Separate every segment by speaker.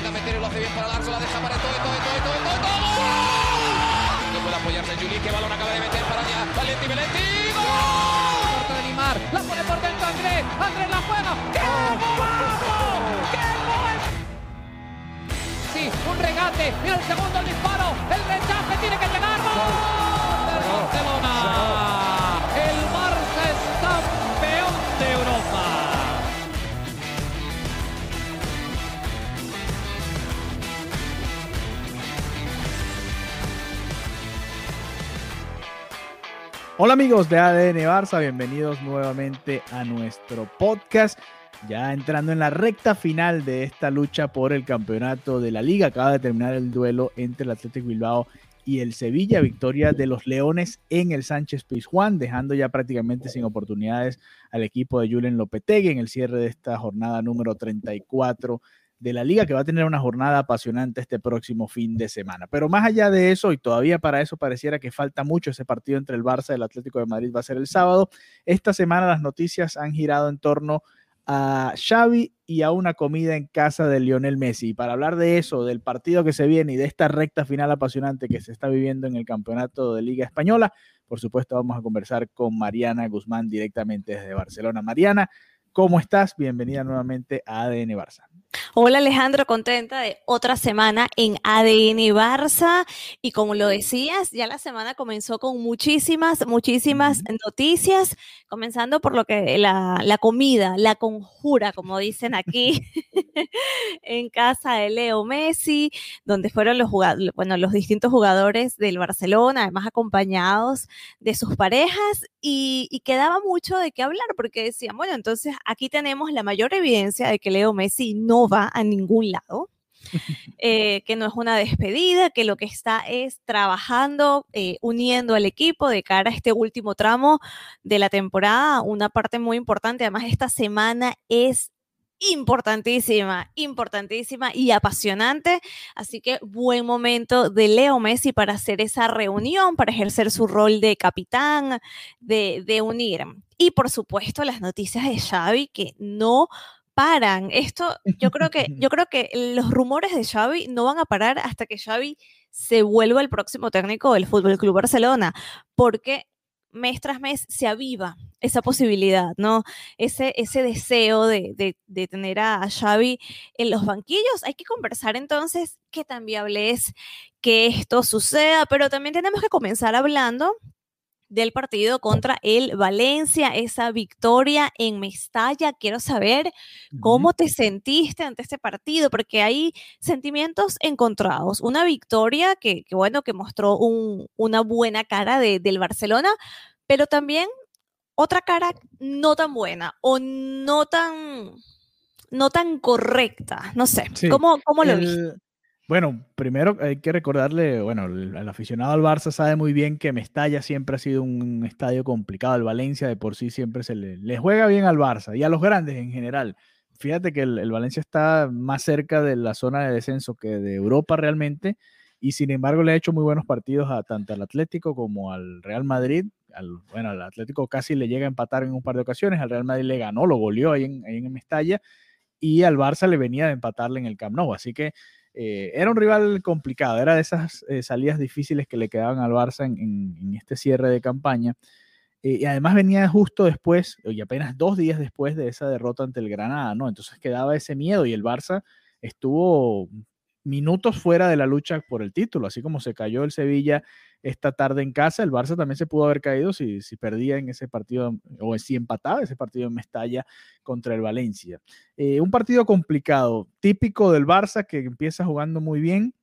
Speaker 1: Intenta meter y lo hace bien para Larso. La deja para todo, todo, todo, todo, todo, todo. No puede apoyarse Juli. Que balón acaba de meter para allá. Valenti, Valenti. ¡Gol! De Limar. La pone por dentro Andrés. Andrés la juega. ¡Qué golazo! ¡Qué gol! Sí, un regate. Mira el segundo el disparo. El rechace tiene que llegar. ¡Gol! Del Barcelona.
Speaker 2: Hola amigos de ADN Barça, bienvenidos nuevamente a nuestro podcast. Ya entrando en la recta final de esta lucha por el campeonato de la liga, acaba de terminar el duelo entre el Atlético Bilbao y el Sevilla, victoria de los Leones en el Sánchez Pizjuán, dejando ya prácticamente sin oportunidades al equipo de Julen Lopetegui en el cierre de esta jornada número 34 de la liga, que va a tener una jornada apasionante este próximo fin de semana. Pero más allá de eso, y todavía para eso pareciera que falta mucho ese partido entre el Barça y el Atlético de Madrid va a ser el sábado, esta semana las noticias han girado en torno a Xavi y a una comida en casa de Lionel Messi. Y para hablar de eso, del partido que se viene y de esta recta final apasionante que se está viviendo en el campeonato de Liga Española, por supuesto vamos a conversar con Mariana Guzmán directamente desde Barcelona. Mariana, ¿cómo estás? Bienvenida nuevamente a ADN Barça.
Speaker 3: Hola Alejandro, contenta de otra semana en ADN Barça. Y como lo decías, ya la semana comenzó con muchísimas, muchísimas noticias, comenzando por lo que la, la comida, la conjura, como dicen aquí en casa de Leo Messi, donde fueron los jugadores, bueno, los distintos jugadores del Barcelona, además acompañados de sus parejas. Y, y quedaba mucho de qué hablar porque decían, bueno, entonces aquí tenemos la mayor evidencia de que Leo Messi no va a ningún lado. eh, que no es una despedida, que lo que está es trabajando, eh, uniendo al equipo de cara a este último tramo de la temporada, una parte muy importante. Además, esta semana es importantísima, importantísima y apasionante. Así que buen momento de Leo Messi para hacer esa reunión, para ejercer su rol de capitán, de, de unir. Y por supuesto, las noticias de Xavi que no paran. Esto, yo creo que, yo creo que los rumores de Xavi no van a parar hasta que Xavi se vuelva el próximo técnico del Fútbol Club Barcelona, porque mes tras mes se aviva esa posibilidad, ¿no? Ese, ese deseo de, de, de tener a, a Xavi en los banquillos. Hay que conversar entonces qué tan viable es que esto suceda, pero también tenemos que comenzar hablando del partido contra el Valencia, esa victoria en Mestalla. Quiero saber cómo te sentiste ante este partido, porque hay sentimientos encontrados. Una victoria que, que bueno, que mostró un, una buena cara de, del Barcelona, pero también otra cara no tan buena o no tan, no tan correcta. No sé,
Speaker 2: Sí,
Speaker 3: ¿cómo, cómo lo
Speaker 2: el-
Speaker 3: viste?
Speaker 2: Bueno, primero hay que recordarle, bueno, el, aficionado al Barça sabe muy bien que Mestalla siempre ha sido un estadio complicado. El Valencia de por sí siempre se le, juega bien al Barça y a los grandes en general. Fíjate que el, el Valencia está más cerca de la zona de descenso que de Europa realmente y sin embargo le ha hecho muy buenos partidos a tanto al Atlético como al Real Madrid. Al, bueno, al Atlético casi le llega a empatar en un par de ocasiones, al Real Madrid le ganó, lo goleó ahí en, ahí en Mestalla y al Barça le venía de empatarle en el Camp Nou. Así que eh, era un rival complicado, era de esas eh, salidas difíciles que le quedaban al Barça en, este cierre de campaña. Eh, y además venía justo después, y apenas dos días después de esa derrota ante el Granada, ¿no? Entonces quedaba ese miedo y el Barça estuvo minutos fuera de la lucha por el título, así como se cayó el Sevilla esta tarde en casa, el Barça también se pudo haber caído si, si perdía en ese partido o si empataba ese partido en Mestalla contra el Valencia. Eh, un partido complicado, típico del Barça que empieza jugando muy bien,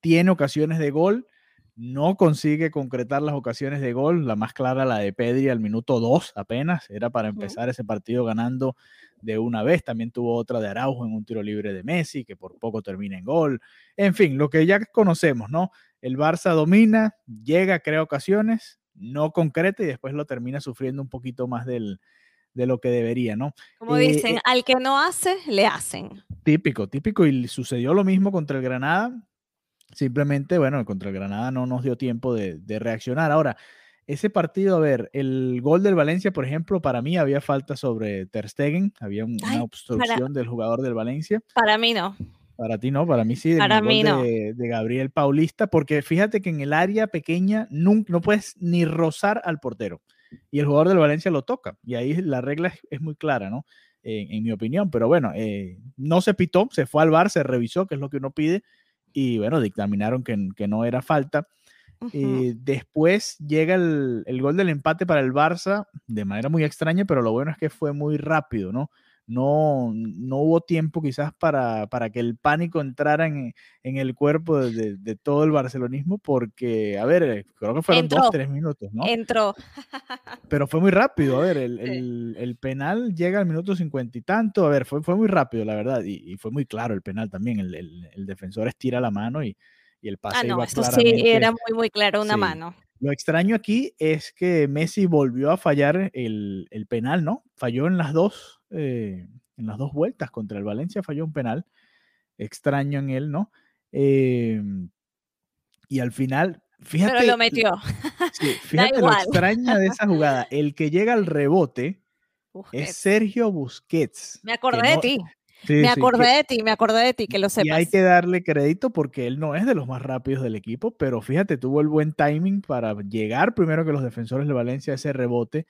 Speaker 2: tiene ocasiones de gol, no consigue concretar las ocasiones de gol, la más clara la de Pedri al minuto 2 apenas, era para empezar ese partido ganando de una vez, también tuvo otra de Araujo en un tiro libre de Messi, que por poco termina en gol, en fin, lo que ya conocemos, ¿no? El Barça domina, llega, crea ocasiones, no concreta y después lo termina sufriendo un poquito más del, de lo que debería, ¿no?
Speaker 3: Como dicen, eh, al que no hace, le hacen.
Speaker 2: Típico, típico, y sucedió lo mismo contra el Granada, Simplemente, bueno, contra el Granada no nos dio tiempo de, reaccionar. Ahora, ese partido, a ver, el gol del Valencia, por ejemplo, para mí había falta sobre Ter Stegen, había una obstrucción del jugador del Valencia.
Speaker 3: Para mí no.
Speaker 2: Para ti no, para mí sí.
Speaker 3: Para mí no.
Speaker 2: De, Gabriel Paulista, porque fíjate que en el área pequeña no, no puedes ni rozar al portero. Y el jugador del Valencia lo toca. Y ahí la regla es, muy clara, ¿no? En, mi opinión. Pero bueno, eh, no se pitó, se fue al bar, se revisó, que es lo que uno pide y bueno, dictaminaron que, que no era falta. Eh, después llega el, el, gol del empate para el Barça de manera muy extraña, pero lo bueno es que fue muy rápido, ¿no? No, no hubo tiempo quizás para, para que el pánico entrara en, en el cuerpo de, de, todo el barcelonismo, porque, a ver, eh, creo que fueron dos, tres minutos, ¿no?
Speaker 3: Entró.
Speaker 2: Pero fue muy rápido, a ver, el, el, el penal llega al minuto cincuenta y tanto, a ver, fue, fue muy rápido, la verdad, y, y fue muy claro el penal también, el, el, defensor estira la mano y, y el pase
Speaker 3: ah, no,
Speaker 2: iba
Speaker 3: esto sí, era muy, muy claro una mano.
Speaker 2: Lo extraño aquí es que Messi volvió a fallar el, el penal, ¿no? Falló en las dos eh, en las dos vueltas contra el Valencia, falló un penal. Extraño en él, ¿no? Em, y al final, fíjate.
Speaker 3: Pero lo metió.
Speaker 2: fíjate lo extraño de esa jugada. El que llega al rebote es Sergio Busquets.
Speaker 3: Me acordé de ti. me acordé de ti, me acordé de ti, que lo sepas.
Speaker 2: Y hay que darle crédito porque él no es de los más rápidos del equipo, pero fíjate, tuvo el buen timing para llegar primero que los defensores de Valencia a ese rebote,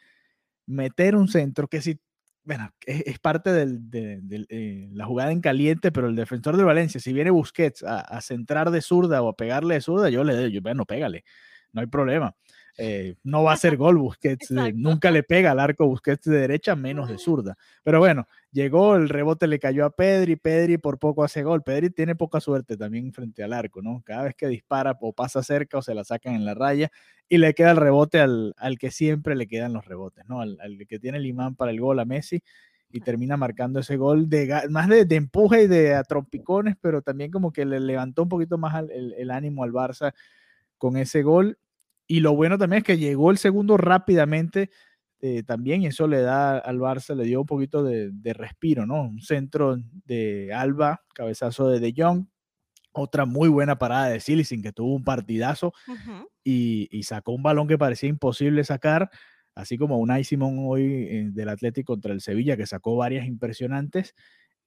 Speaker 2: meter un centro que si bueno, es, parte de eh, la jugada en caliente, pero el defensor de Valencia, si viene Busquets a, centrar de zurda o a pegarle de zurda, yo le doy, bueno, pégale, no hay problema. Eh, no va a ser gol Busquets, eh, nunca le pega al arco Busquets de derecha, menos de zurda. Pero bueno, llegó, el rebote le cayó a Pedri, Pedri por poco hace gol. Pedri tiene poca suerte también frente al arco, ¿no? Cada vez que dispara o pasa cerca o se la sacan en la raya y le queda el rebote al, al que siempre le quedan los rebotes, ¿no? Al, que tiene el imán para el gol a Messi y termina marcando ese gol de más de, empuje y de atrompicones, pero también como que le levantó un poquito más el, el ánimo al Barça con ese gol. Y lo bueno también es que llegó el segundo rápidamente eh, también, y eso le da al Barça, le dio un poquito de, respiro, ¿no? Un centro de Alba, cabezazo de De Jong, otra muy buena parada de Silicin, que tuvo un partidazo y, sacó un balón que parecía imposible sacar, así como Unai Simón hoy eh, del Atlético contra el Sevilla, que sacó varias impresionantes.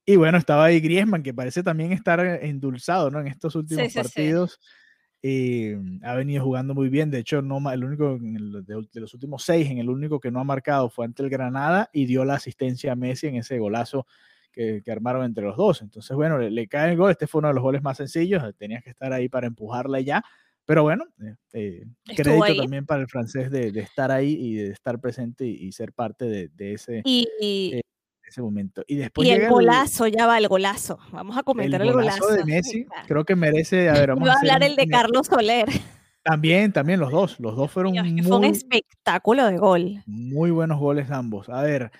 Speaker 2: Y bueno, estaba ahí Griezmann, que parece también estar endulzado, ¿no? En estos últimos partidos. Eh, ha venido jugando muy bien. De hecho, no, el único de, los últimos seis, en el único que no ha marcado fue ante el Granada y dio la asistencia a Messi en ese golazo que, armaron entre los dos. Entonces, bueno, le, cae el gol. Este fue uno de los goles más sencillos. Tenías que estar ahí para empujarla ya. Pero bueno, eh, eh crédito también para el francés de, estar ahí y de estar presente y, ser parte de, ese.
Speaker 3: Y,
Speaker 2: eh, ese momento. Y después
Speaker 3: el golazo, ya va el golazo. Vamos a comentar el, golazo.
Speaker 2: de Messi, creo que merece. A ver, vamos
Speaker 3: a, hablar el de Carlos Soler.
Speaker 2: También, también los dos. Los dos fueron muy,
Speaker 3: fue un espectáculo de gol.
Speaker 2: Muy buenos goles ambos. A ver,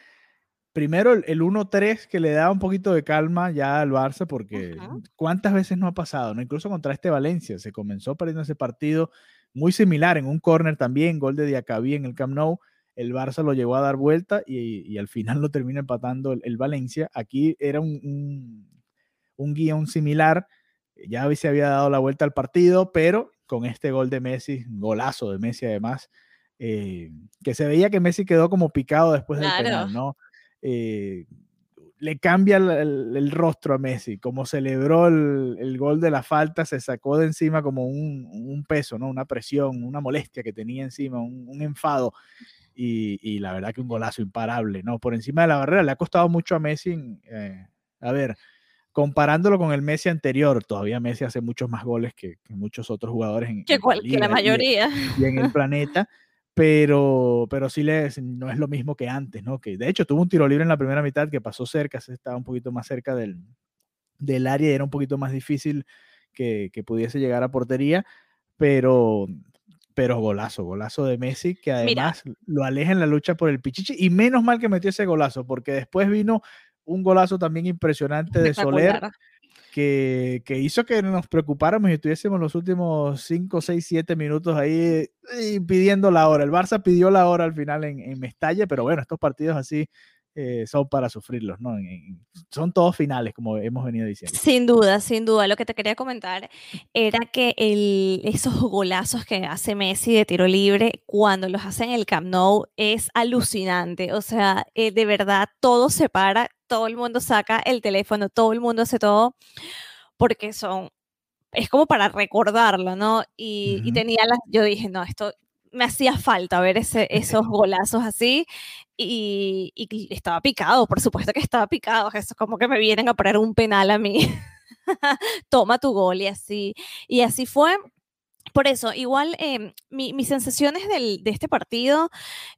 Speaker 2: primero el, 1-3 que le da un poquito de calma ya al Barça, porque ¿cuántas veces no ha pasado? ¿no? Incluso contra este Valencia se comenzó perdiendo ese partido muy similar en un córner también, gol de Diacabí en el Camp Nou el Barça lo llevó a dar vuelta y, al final lo termina empatando el, Valencia. Aquí era un, un, guion similar, ya se había dado la vuelta al partido, pero con este gol de Messi, golazo de Messi además, eh, que se veía que Messi quedó como picado después del penal, ¿no? Eh, le cambia el, rostro a Messi, como celebró el, gol de la falta, se sacó de encima como un, peso, ¿no? Una presión, una molestia que tenía encima, un enfado y, la verdad que un golazo imparable, ¿no? Por encima de la barrera, le ha costado mucho a Messi, eh, a ver, comparándolo con el Messi anterior, todavía Messi hace muchos más goles que, muchos otros jugadores en,
Speaker 3: que, la, mayoría.
Speaker 2: Y, en el planeta, pero, pero sí le, no es lo mismo que antes, ¿no? Que de hecho tuvo un tiro libre en la primera mitad que pasó cerca, se estaba un poquito más cerca del, del área y era un poquito más difícil que, que pudiese llegar a portería pero, pero golazo, golazo de Messi, que además lo aleja en la lucha por el Pichichi. Y menos mal que metió ese golazo, porque después vino un golazo también impresionante de Soler. Que, que, hizo que nos preocupáramos y estuviésemos los últimos 5, 6, 7 minutos ahí eh, pidiendo la hora. El Barça pidió la hora al final en, en Mestalla, pero bueno, estos partidos así eh, son para sufrirlos, ¿no? son todos finales, como hemos venido diciendo.
Speaker 3: Sin duda, sin duda. Lo que te quería comentar era que el, esos golazos que hace Messi de tiro libre, cuando los hace en el Camp Nou, es alucinante. O sea, eh, de verdad, todo se para, todo el mundo saca el teléfono, todo el mundo hace todo, porque son es como para recordarlo, ¿no? Y, y, tenía las, yo dije, no, esto me hacía falta ver ese, esos golazos así y, estaba picado, por supuesto que estaba picado, es como que me vienen a poner un penal a mí. Toma tu gol y así. Y así fue. Por eso, igual em, mis sensaciones del, de este partido,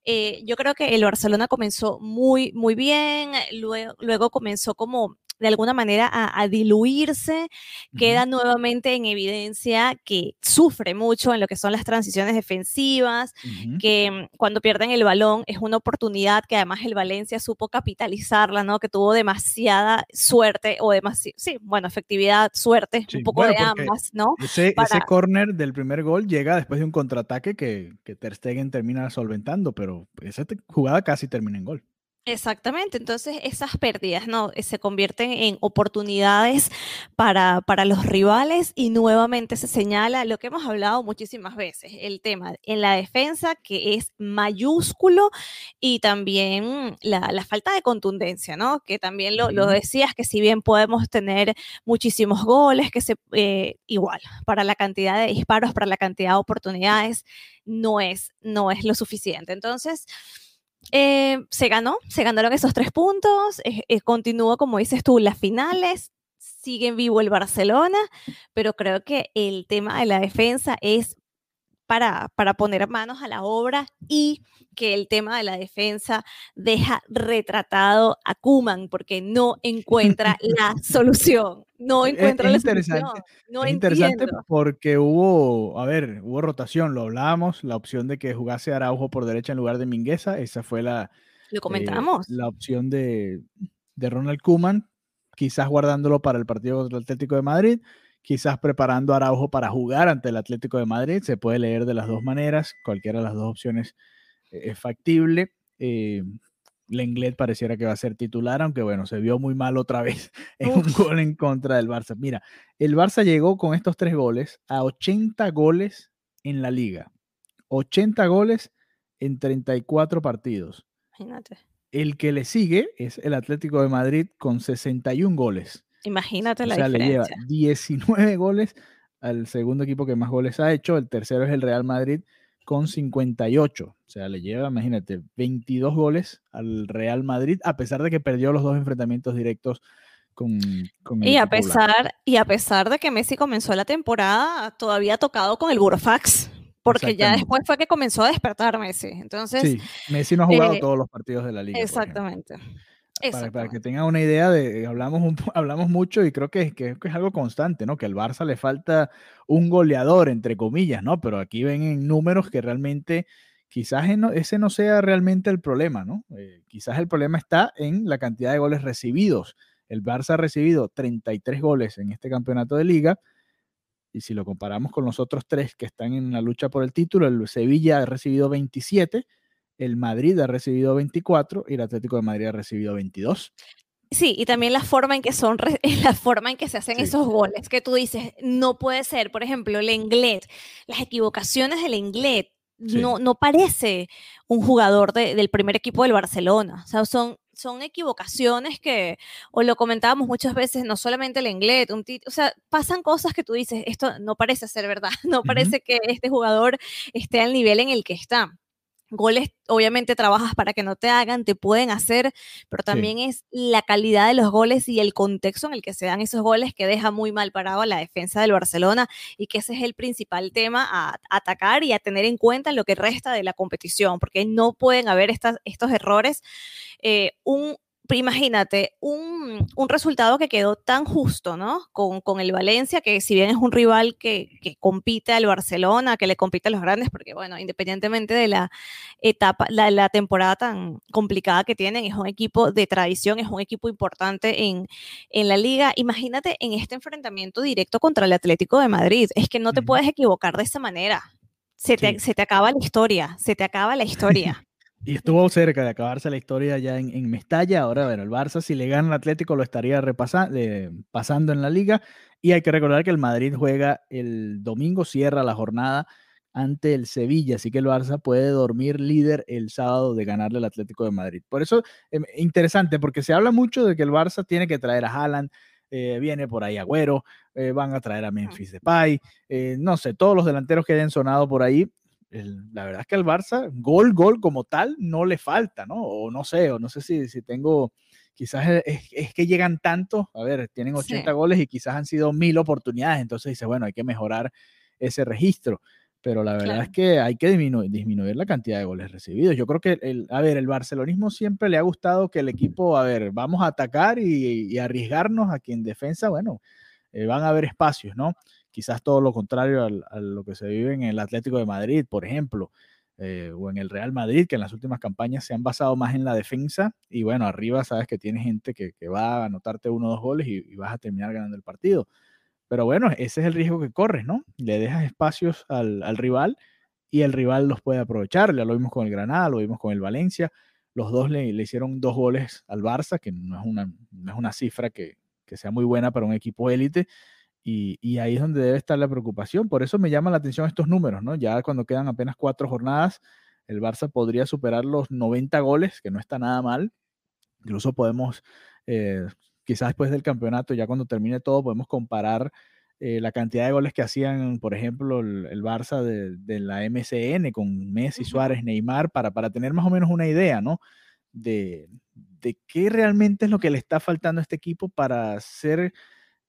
Speaker 3: eh, yo creo que el Barcelona comenzó muy, muy bien, luego, luego comenzó como de alguna manera a, diluirse, queda nuevamente en evidencia que sufre mucho en lo que son las transiciones defensivas, que mm, cuando pierden el balón es una oportunidad que además el Valencia supo capitalizarla, ¿no? Que tuvo demasiada suerte o demasiada, sí, bueno, efectividad, suerte, un poco de ambas, ¿no?
Speaker 2: Ese, ese corner del primer gol llega después de un contraataque que, que Ter Stegen termina solventando, pero esa jugada casi termina en gol.
Speaker 3: Exactamente, entonces esas pérdidas ¿no? Eh, se convierten en oportunidades para, para, los rivales y nuevamente se señala lo que hemos hablado muchísimas veces, el tema en la defensa que es mayúsculo y también la, la falta de contundencia, ¿no? que también lo, lo, decías, que si bien podemos tener muchísimos goles, que se, eh, igual, para la cantidad de disparos, para la cantidad de oportunidades, no es, no es lo suficiente. Entonces, eh, se ganó, se ganaron esos tres puntos, eh, eh, continúa, como dices tú, las finales, sigue en vivo el Barcelona, pero creo que el tema de la defensa es para, para poner manos a la obra y que el tema de la defensa deja retratado a Kuman porque no encuentra la solución. No encuentra la solución. No
Speaker 2: es interesante porque hubo, a ver, hubo rotación, lo hablábamos, la opción de que jugase Araujo por derecha en lugar de Mingueza, esa fue la,
Speaker 3: lo comentamos.
Speaker 2: la opción de, de Ronald Kuman, quizás guardándolo para el partido contra el Atlético de Madrid quizás preparando a Araujo para jugar ante el Atlético de Madrid. Se puede leer de las dos maneras, cualquiera de las dos opciones eh, es factible. Eh, Lenglet pareciera que va a ser titular, aunque bueno, se vio muy mal otra vez en un gol en contra del Barça. Mira, el Barça llegó con estos tres goles a 80 goles en la liga. 80 goles en 34 partidos.
Speaker 3: Imagínate.
Speaker 2: El que le sigue es el Atlético de Madrid con 61 goles.
Speaker 3: Imagínate la o sea, le
Speaker 2: lleva 19 goles al segundo equipo que más goles ha hecho. El tercero es el Real Madrid con 58. O sea, le lleva, imagínate, 22 goles al Real Madrid, a pesar de que perdió los dos enfrentamientos directos con, con
Speaker 3: y a pesar Y a pesar de que Messi comenzó la temporada todavía tocado con el Burofax. Porque ya después fue que comenzó a despertar Messi. Entonces, sí,
Speaker 2: Messi no ha jugado eh, todos los partidos de la liga.
Speaker 3: Exactamente.
Speaker 2: Para, que tengan una idea de, hablamos, hablamos mucho y creo que, que, es algo constante, ¿no? Que al Barça le falta un goleador, entre comillas, ¿no? Pero aquí ven en números que realmente quizás ese no sea realmente el problema, ¿no? Eh, quizás el problema está en la cantidad de goles recibidos. El Barça ha recibido 33 goles en este campeonato de liga y si lo comparamos con los otros tres que están en la lucha por el título, el Sevilla ha recibido 27 el Madrid ha recibido 24 y el Atlético de Madrid ha recibido 22.
Speaker 3: Sí, y también la forma en que son, la forma en que se hacen esos goles, que tú dices, no puede ser, por ejemplo, el Englet, las equivocaciones del Englet, no, no parece un jugador del primer equipo del Barcelona, o sea, son, son equivocaciones que, o lo comentábamos muchas veces, no solamente el Englet, un o sea, pasan cosas que tú dices, esto no parece ser verdad, no parece que este jugador esté al nivel en el que está goles, obviamente trabajas para que no te hagan, te pueden hacer, pero también es la calidad de los goles y el contexto en el que se dan esos goles que deja muy mal parado a la defensa del Barcelona y que ese es el principal tema a, atacar y a tener en cuenta en lo que resta de la competición, porque no pueden haber estas, estos errores. Eh, un imagínate, un, un, resultado que quedó tan justo, ¿no? Con, con, el Valencia, que si bien es un rival que, que, compite al Barcelona, que le compite a los grandes, porque bueno, independientemente de la etapa, la, la, temporada tan complicada que tienen, es un equipo de tradición, es un equipo importante en, en la liga. Imagínate en este enfrentamiento directo contra el Atlético de Madrid, es que no te puedes equivocar de esa manera. Se te, sí. se te acaba la historia, se te acaba la historia.
Speaker 2: Y estuvo cerca de acabarse la historia ya en, en Mestalla. Ahora, bueno, el Barça, si le gana al Atlético, lo estaría repasando, eh, pasando en la liga. Y hay que recordar que el Madrid juega el domingo, cierra la jornada ante el Sevilla. Así que el Barça puede dormir líder el sábado de ganarle al Atlético de Madrid. Por eso, eh, interesante, porque se habla mucho de que el Barça tiene que traer a Haaland. Eh, viene por ahí Agüero, eh, van a traer a Memphis Depay, eh, no sé, todos los delanteros que hayan sonado por ahí, el, la verdad es que al Barça, gol, gol como tal, no le falta, ¿no? O no sé, o no sé si, si tengo, quizás es, es, que llegan tanto, a ver, tienen 80 sí. goles y quizás han sido mil oportunidades, entonces dice, bueno, hay que mejorar ese registro. Pero la verdad claro. es que hay que disminuir, disminuir, la cantidad de goles recibidos. Yo creo que, el, a ver, el barcelonismo siempre le ha gustado que el equipo, a ver, vamos a atacar y, y arriesgarnos a que en defensa, bueno, eh, van a haber espacios, ¿no? Quizás todo lo contrario al, a lo que se vive en el Atlético de Madrid, por ejemplo, eh, o en el Real Madrid, que en las últimas campañas se han basado más en la defensa, y bueno, arriba sabes que tienes gente que, que va a anotarte uno o dos goles y, y, vas a terminar ganando el partido. Pero bueno, ese es el riesgo que corres, ¿no? Le dejas espacios al, al rival y el rival los puede aprovechar. Ya lo vimos con el Granada, lo vimos con el Valencia. Los dos le, le hicieron dos goles al Barça, que no es una, no es una cifra que, que sea muy buena para un equipo élite y, y, ahí es donde debe estar la preocupación. Por eso me llama la atención estos números, ¿no? Ya cuando quedan apenas cuatro jornadas, el Barça podría superar los 90 goles, que no está nada mal. Incluso podemos, eh, quizás después del campeonato, ya cuando termine todo, podemos comparar eh, la cantidad de goles que hacían, por ejemplo, el, el Barça de, de, la MCN con Messi, Suárez, Neymar, para, para tener más o menos una idea, ¿no? De, de qué realmente es lo que le está faltando a este equipo para ser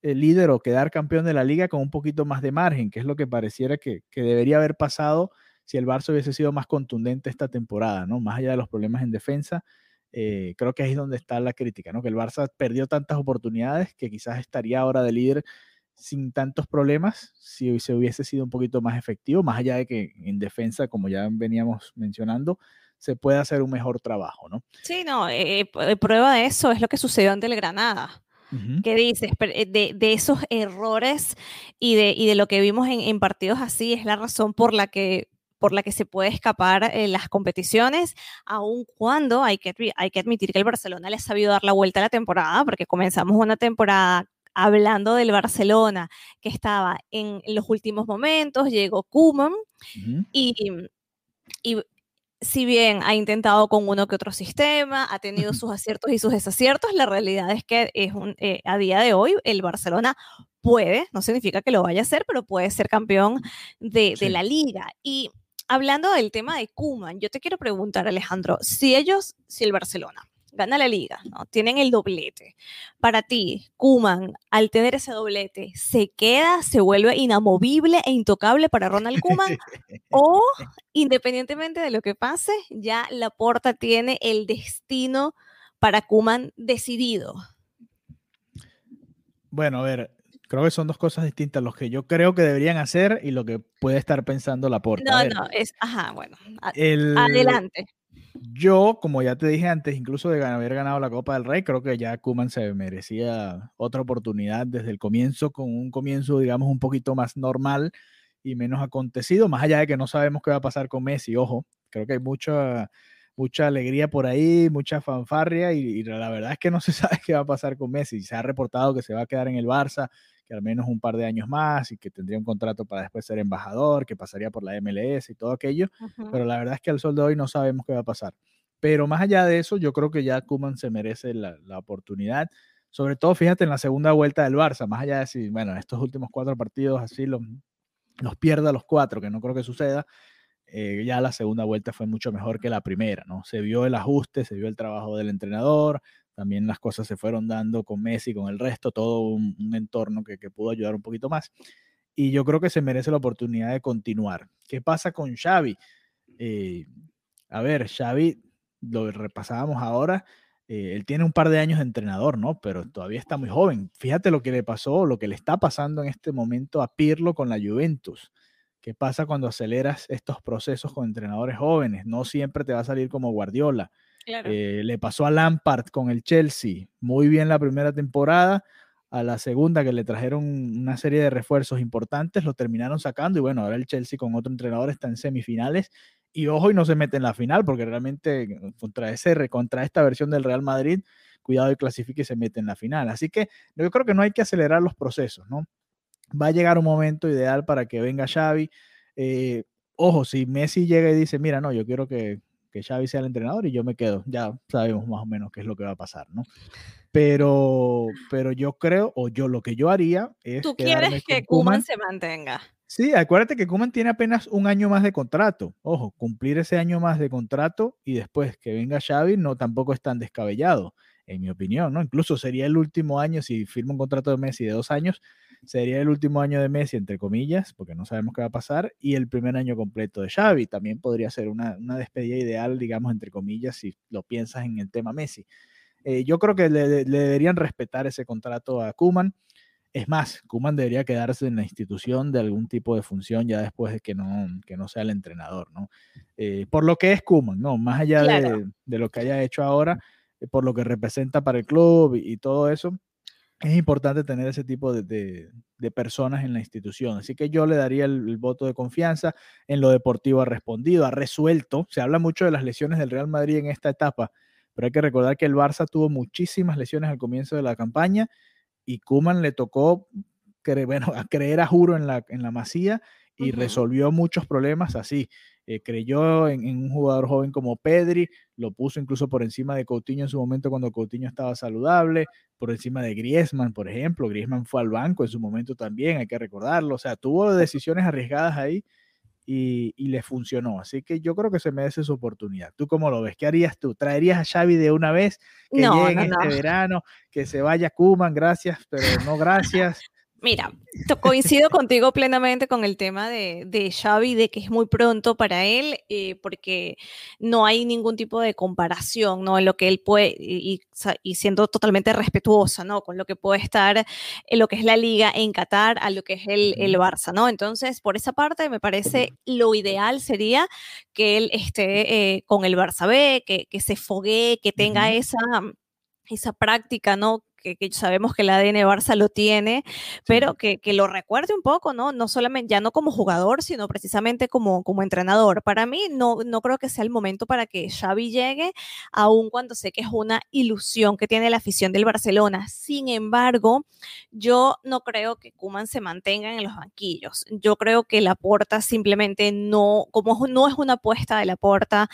Speaker 2: líder o quedar campeón de la liga con un poquito más de margen, que es lo que pareciera que, que, debería haber pasado si el Barça hubiese sido más contundente esta temporada, ¿no? Más allá de los problemas en defensa, eh, creo que ahí es donde está la crítica, ¿no? Que el Barça perdió tantas oportunidades que quizás estaría ahora de líder sin tantos problemas si se hubiese sido un poquito más efectivo, más allá de que en defensa, como ya veníamos mencionando, se puede hacer un mejor trabajo, ¿no?
Speaker 3: Sí, no, eh, prueba de eso es lo que sucedió ante el Granada Uh -huh. ¿Qué dices? Eh, de, de, esos errores y de, y de lo que vimos en, en, partidos así es la razón por la que por la que se puede escapar en las competiciones, aun cuando hay que, hay que admitir que el Barcelona le ha sabido dar la vuelta a la temporada, porque comenzamos una temporada hablando del Barcelona, que estaba en, los últimos momentos, llegó Koeman uh -huh. y, y si bien ha intentado con uno que otro sistema, ha tenido sus aciertos y sus desaciertos, la realidad es que es un, eh, a día de hoy el Barcelona puede, no significa que lo vaya a hacer, pero puede ser campeón de, sí. de la liga. Y hablando del tema de Kuman, yo te quiero preguntar, Alejandro, si ellos, si el Barcelona gana la liga, ¿no? Tienen el doblete. Para ti, Kuman, al tener ese doblete, ¿se queda, se vuelve inamovible e intocable para Ronald Kuman? ¿O, independientemente de lo que pase, ya la porta tiene el destino para Kuman decidido?
Speaker 2: Bueno, a ver, creo que son dos cosas distintas, lo que yo creo que deberían hacer y lo que puede estar pensando la porta.
Speaker 3: No, no, es, ajá, bueno, el, adelante.
Speaker 2: Yo, como ya te dije antes, incluso de haber ganado la Copa del Rey, creo que ya Kuman se merecía otra oportunidad desde el comienzo, con un comienzo, digamos, un poquito más normal y menos acontecido, más allá de que no sabemos qué va a pasar con Messi, ojo, creo que hay mucha, mucha alegría por ahí, mucha fanfarria y, y la verdad es que no se sabe qué va a pasar con Messi. Se ha reportado que se va a quedar en el Barça, que al menos un par de años más y que tendría un contrato para después ser embajador, que pasaría por la MLS y todo aquello, uh -huh. pero la verdad es que al sol de hoy no sabemos qué va a pasar. Pero más allá de eso, yo creo que ya Kuman se merece la, la, oportunidad, sobre todo, fíjate, en la segunda vuelta del Barça, más allá de si, bueno, estos últimos cuatro partidos así los, los pierda los cuatro, que no creo que suceda, eh, ya la segunda vuelta fue mucho mejor que la primera, ¿no? Se vio el ajuste, se vio el trabajo del entrenador, también las cosas se fueron dando con Messi, con el resto, todo un, entorno que, que, pudo ayudar un poquito más. Y yo creo que se merece la oportunidad de continuar. ¿Qué pasa con Xavi? Eh, a ver, Xavi, lo repasábamos ahora, eh, él tiene un par de años de entrenador, ¿no? Pero todavía está muy joven. Fíjate lo que le pasó, lo que le está pasando en este momento a Pirlo con la Juventus. ¿Qué pasa cuando aceleras estos procesos con entrenadores jóvenes? No siempre te va a salir como Guardiola. Eh, le pasó a Lampard con el Chelsea. Muy bien la primera temporada. A la segunda que le trajeron una serie de refuerzos importantes, lo terminaron sacando y bueno, ahora el Chelsea con otro entrenador está en semifinales y ojo y no se mete en la final porque realmente contra, ese, contra esta versión del Real Madrid, cuidado y clasifique y se mete en la final. Así que yo creo que no hay que acelerar los procesos, ¿no? Va a llegar un momento ideal para que venga Xavi. Eh, ojo, si Messi llega y dice, mira, no, yo quiero que, que Xavi sea el entrenador y yo me quedo, ya sabemos más o menos qué es lo que va a pasar, ¿no? Pero, pero yo creo, o yo lo que yo haría es...
Speaker 3: Tú quieres que Kuman se mantenga.
Speaker 2: Sí, acuérdate que Kuman tiene apenas un año más de contrato. Ojo, cumplir ese año más de contrato y después que venga Xavi no tampoco es tan descabellado, en mi opinión, ¿no? Incluso sería el último año, si firma un contrato de Messi de dos años, sería el último año de Messi, entre comillas, porque no sabemos qué va a pasar, y el primer año completo de Xavi. También podría ser una, despedida ideal, digamos, entre comillas, si lo piensas en el tema Messi. Eh, yo creo que le, le, deberían respetar ese contrato a Kuman. Es más, Kuman debería quedarse en la institución de algún tipo de función ya después de que no, que no sea el entrenador, ¿no? Eh, por lo que es Kuman, ¿no? Más allá de, lo que haya hecho ahora, eh, por lo que representa para el club y, todo eso, es importante tener ese tipo de, personas en la institución. Así que yo le daría el, voto de confianza. En lo deportivo ha respondido, ha resuelto. Se habla mucho de las lesiones del Real Madrid en esta etapa, pero hay que recordar que el Barça tuvo muchísimas lesiones al comienzo de la campaña y Kuman le tocó bueno, a creer a juro en la, en la masía y resolvió muchos problemas así. Eh, creyó en, un jugador joven como Pedri, lo puso incluso por encima de Coutinho en su momento cuando Coutinho estaba saludable, por encima de Griezmann, por ejemplo. Griezmann fue al banco en su momento también, hay que recordarlo. O sea, tuvo decisiones arriesgadas ahí y, le funcionó. Así que yo creo que se merece su oportunidad. ¿Tú cómo lo ves? ¿Qué harías tú? ¿Traerías a Xavi de una vez? Que llegue este verano, que se vaya Kuman, gracias, pero no gracias.
Speaker 3: Mira, coincido contigo plenamente con el tema de, de, Xavi, de que es muy pronto para él, eh, porque no hay ningún tipo de comparación, ¿no? En lo que él puede, y, siendo totalmente respetuosa, ¿no? Con lo que puede estar en lo que es la liga en Qatar a lo que es el, el Barça, ¿no? Entonces, por esa parte, me parece lo ideal sería que él esté eh, con el Barça B, que, que se fogue, que tenga esa esa práctica, ¿no? Que, sabemos que el ADN Barça lo tiene, pero que, lo recuerde un poco, ¿no? No solamente, ya no como jugador, sino precisamente como, como entrenador. Para mí, no, no creo que sea el momento para que Xavi llegue, aun cuando sé que es una ilusión que tiene la afición del Barcelona. Sin embargo, yo no creo que Kuman se mantenga en los banquillos. Yo creo que la porta simplemente no, como no es una apuesta de la porta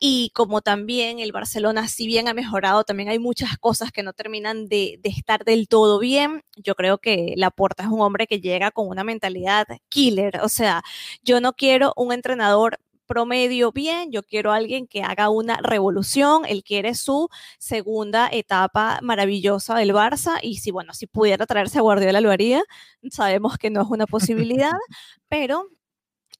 Speaker 3: y como también el Barcelona, si bien ha mejorado, también hay muchas cosas que no terminan de de, estar del todo bien. Yo creo que Laporta es un hombre que llega con una mentalidad killer. O sea, yo no quiero un entrenador promedio bien, yo quiero alguien que haga una revolución, él quiere su segunda etapa maravillosa del Barça y si, bueno, si pudiera traerse a Guardiola lo haría, sabemos que no es una posibilidad, pero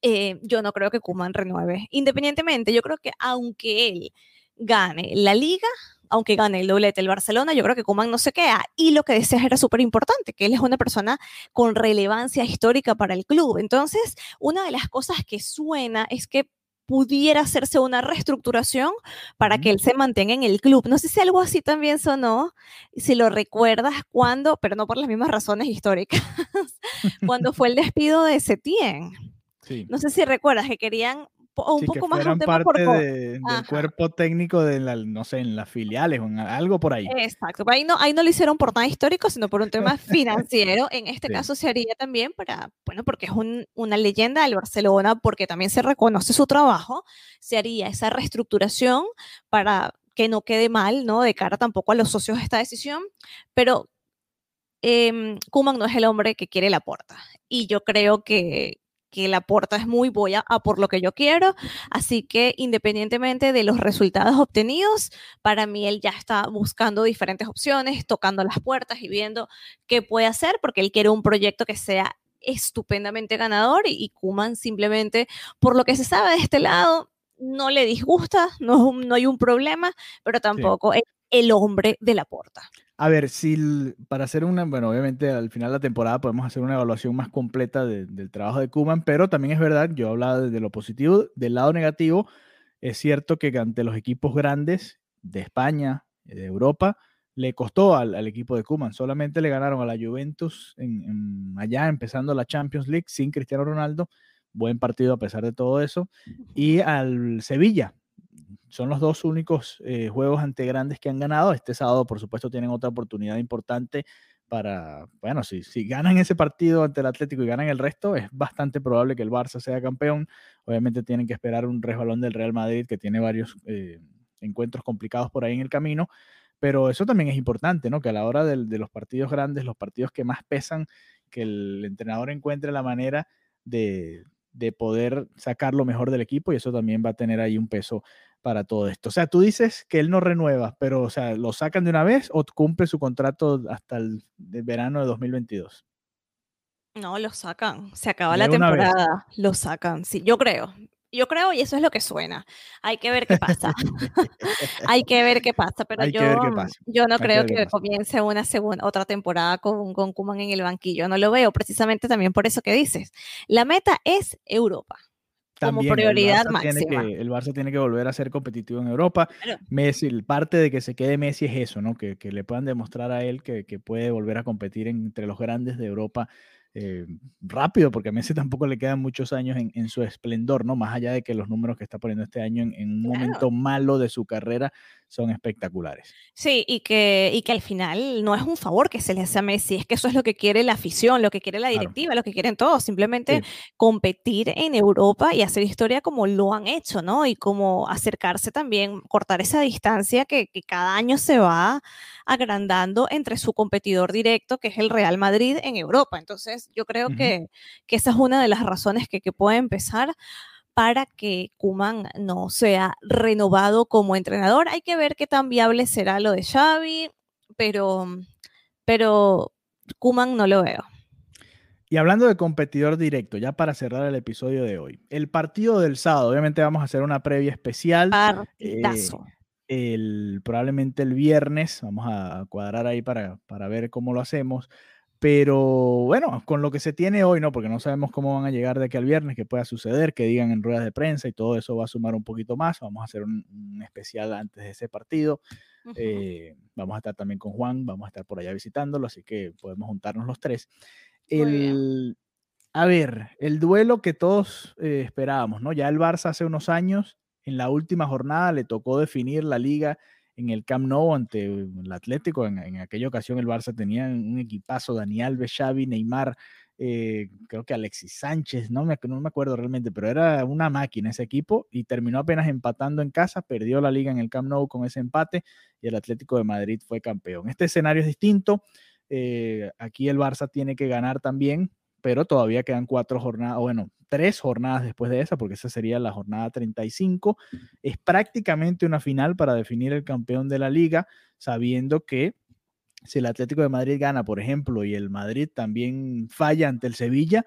Speaker 3: eh, yo no creo que Kuman renueve. Independientemente, yo creo que aunque él gane la liga, aunque gane el doblete el Barcelona, yo creo que Kuman no se queda. Y lo que decías era súper importante, que él es una persona con relevancia histórica para el club. Entonces, una de las cosas que suena es que pudiera hacerse una reestructuración para que él se mantenga en el club. No sé si algo así también sonó, si lo recuerdas, cuando, pero no por las mismas razones históricas, cuando fue el despido de Setien. No sé si recuerdas que querían un poco más
Speaker 2: un tema parte del cuerpo técnico de la, no sé, en las filiales o en algo por ahí.
Speaker 3: Exacto, ahí no, ahí no lo hicieron por nada histórico, sino por un tema financiero. En este caso se haría también para, bueno, porque es una leyenda del Barcelona, porque también se reconoce su trabajo, se haría esa reestructuración para que no quede mal, ¿no? De cara tampoco a los socios de esta decisión, pero eh, Kuman no es el hombre que quiere la puerta. Y yo creo que, que la puerta es muy voy a, por lo que yo quiero. Así que independientemente de los resultados obtenidos, para mí él ya está buscando diferentes opciones, tocando las puertas y viendo qué puede hacer, porque él quiere un proyecto que sea estupendamente ganador y, Kuman simplemente, por lo que se sabe de este lado, no le disgusta, no, no hay un problema, pero tampoco el hombre de la puerta.
Speaker 2: A ver, si para hacer una, bueno, obviamente al final de la temporada podemos hacer una evaluación más completa del trabajo de Kuman, pero también es verdad, yo hablaba de lo positivo, del lado negativo, es cierto que ante los equipos grandes de España, de Europa, le costó al, equipo de Kuman. Solamente le ganaron a la Juventus en, allá, empezando la Champions League sin Cristiano Ronaldo. Buen partido a pesar de todo eso. Y al Sevilla. Son los dos únicos eh, juegos ante grandes que han ganado. Este sábado, por supuesto, tienen otra oportunidad importante para, bueno, si, si ganan ese partido ante el Atlético y ganan el resto, es bastante probable que el Barça sea campeón. Obviamente tienen que esperar un resbalón del Real Madrid que tiene varios eh, encuentros complicados por ahí en el camino, pero eso también es importante, ¿no? Que a la hora de, los partidos grandes, los partidos que más pesan, que el entrenador encuentre la manera de, de poder sacar lo mejor del equipo y eso también va a tener ahí un peso para todo esto. O sea, tú dices que él no renueva, pero o sea, ¿lo sacan de una vez o cumple su contrato hasta el, verano de 2022?
Speaker 3: No, lo sacan. Se acaba la temporada. Lo sacan. Sí, yo creo. Yo creo, y eso es lo que suena. Hay que ver qué pasa. Hay que ver qué pasa, pero yo, yo no creo que, comience una segunda, otra temporada con, con Kuman en el banquillo. No lo veo, precisamente también por eso que dices. La meta es Europa. Como prioridad
Speaker 2: el
Speaker 3: máxima.
Speaker 2: Que, el Barça tiene que volver a ser competitivo en Europa. Messi, parte de que se quede Messi es eso, ¿no? Que, que le puedan demostrar a él que, que puede volver a competir entre los grandes de Europa eh, rápido, porque a Messi tampoco le quedan muchos años en, su esplendor, ¿no? Más allá de que los números que está poniendo este año en, un momento malo de su carrera son espectaculares.
Speaker 3: Sí, y que, y que al final no es un favor que se le hace a Messi, es que eso es lo que quiere la afición, lo que quiere la directiva, lo que quieren todos, simplemente competir en Europa y hacer historia como lo han hecho, ¿no? Y como acercarse también, cortar esa distancia que, que cada año se va agrandando entre su competidor directo, que es el Real Madrid en Europa. Entonces, yo creo que, que, esa es una de las razones que, que puede empezar para que Kuman no sea renovado como entrenador. Hay que ver qué tan viable será lo de Xavi, pero, pero Kuman no lo veo.
Speaker 2: Y hablando de competidor directo, ya para cerrar el episodio de hoy, el partido del sábado, obviamente vamos a hacer una previa especial.
Speaker 3: Eh,
Speaker 2: el, probablemente el viernes, vamos a cuadrar ahí para, para ver cómo lo hacemos. Pero bueno, con lo que se tiene hoy, ¿no? Porque no sabemos cómo van a llegar de aquí al viernes, qué pueda suceder, que digan en ruedas de prensa y todo eso va a sumar un poquito más. Vamos a hacer un, especial antes de ese partido. Eh, vamos a estar también con Juan, vamos a estar por allá visitándolo, así que podemos juntarnos los tres. El, a ver, el duelo que todos eh, esperábamos, ¿no? Ya el Barça hace unos años en la última jornada le tocó definir la liga en el Camp Nou ante el Atlético. En, aquella ocasión el Barça tenía un equipazo, Daniel Alves, Xavi, Neymar, eh, creo que Alexis Sánchez, no me, no me acuerdo realmente, pero era una máquina ese equipo y terminó apenas empatando en casa, perdió la liga en el Camp Nou con ese empate y el Atlético de Madrid fue campeón. Este escenario es distinto. Eh, aquí el Barça tiene que ganar también pero todavía quedan cuatro jornadas, bueno, tres jornadas después de esa, porque esa sería la jornada 35. Es prácticamente una final para definir el campeón de la liga, sabiendo que si el Atlético de Madrid gana, por ejemplo, y el Madrid también falla ante el Sevilla,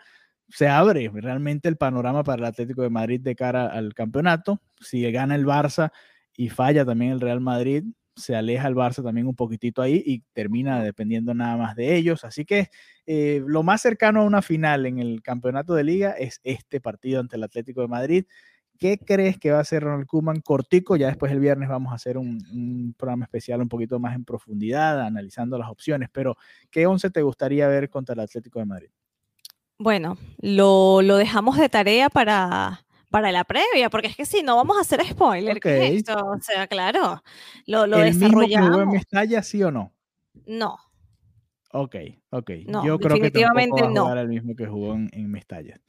Speaker 2: se abre realmente el panorama para el Atlético de Madrid de cara al campeonato. Si gana el Barça y falla también el Real Madrid, se aleja el Barça también un poquitito ahí y termina dependiendo nada más de ellos. Así que eh, lo más cercano a una final en el campeonato de liga es este partido ante el Atlético de Madrid. ¿Qué crees que va a ser Ronald Koeman cortico? Ya después el viernes vamos a hacer un, programa especial un poquito más en profundidad, analizando las opciones, pero ¿qué once te gustaría ver contra el Atlético de Madrid?
Speaker 3: Bueno, lo, lo dejamos de tarea para, para la previa, porque es que si no vamos a hacer spoiler, esto? O sea, claro, lo, lo
Speaker 2: ¿El desarrollamos. Mismo que jugó en Mestalla, sí o no?
Speaker 3: No.
Speaker 2: Ok, ok. Yo creo que tampoco va a jugar el mismo que jugó en, en Mestalla.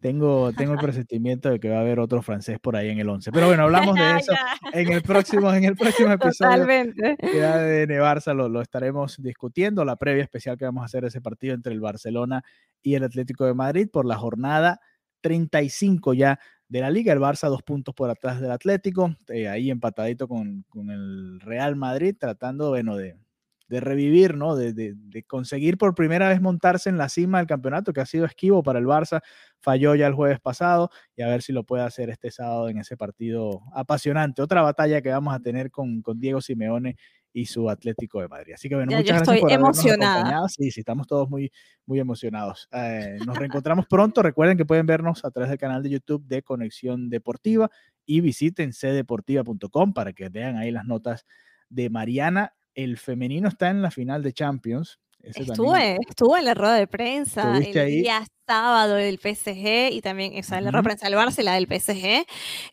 Speaker 2: Tengo, tengo el presentimiento de que va a haber otro francés por ahí en el 11. Pero bueno, hablamos de eso en el próximo, en el próximo episodio.
Speaker 3: Totalmente.
Speaker 2: de Nevarza lo, lo, estaremos discutiendo, la previa especial que vamos a hacer ese partido entre el Barcelona y el Atlético de Madrid por la jornada 35 ya de la liga. El Barça dos puntos por atrás del Atlético, eh, ahí empatadito con, el Real Madrid, tratando bueno, de, revivir, ¿no? De, conseguir por primera vez montarse en la cima del campeonato, que ha sido esquivo para el Barça. Falló ya el jueves pasado y a ver si lo puede hacer este sábado en ese partido apasionante. Otra batalla que vamos a tener con, con Diego Simeone y su Atlético de Madrid. Así que bueno,
Speaker 3: Ya,
Speaker 2: muchas
Speaker 3: yo
Speaker 2: gracias
Speaker 3: estoy
Speaker 2: por
Speaker 3: emocionada.
Speaker 2: acompañado. Sí, sí, estamos todos muy, muy emocionados. Eh, nos reencontramos pronto. Recuerden que pueden vernos a través del canal de YouTube de Conexión Deportiva y visiten cdeportiva.com para que vean ahí las notas de Mariana. El femenino está en la final de Champions. Ese
Speaker 3: Estuve, estuve en la rueda de prensa el
Speaker 2: ¿Estuviste ahí?
Speaker 3: día sábado del PSG y también, o sea, en la rueda de prensa del la del PSG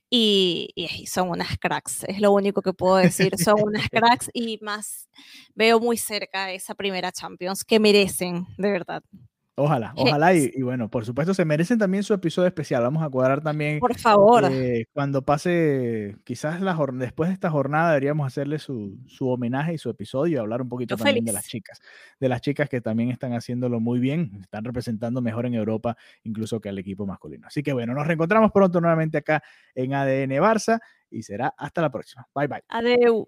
Speaker 3: y, y son unas cracks, es lo único que puedo decir, son unas cracks y más veo muy cerca esa primera Champions que merecen, de verdad.
Speaker 2: Ojalá,
Speaker 3: Je-
Speaker 2: ojalá. Y, y bueno, por supuesto, se merecen también su episodio especial. Vamos a cuadrar también
Speaker 3: Por favor,
Speaker 2: eh, cuando pase, quizás la después de esta jornada deberíamos hacerle su, su homenaje y su episodio y hablar un poquito
Speaker 3: Yo
Speaker 2: también de las chicas, de las chicas que también están haciéndolo muy bien, están representando mejor en Europa incluso que al equipo masculino. Así que bueno, nos reencontramos pronto nuevamente acá en ADN Barça y será hasta la próxima. Bye bye.
Speaker 3: adeu.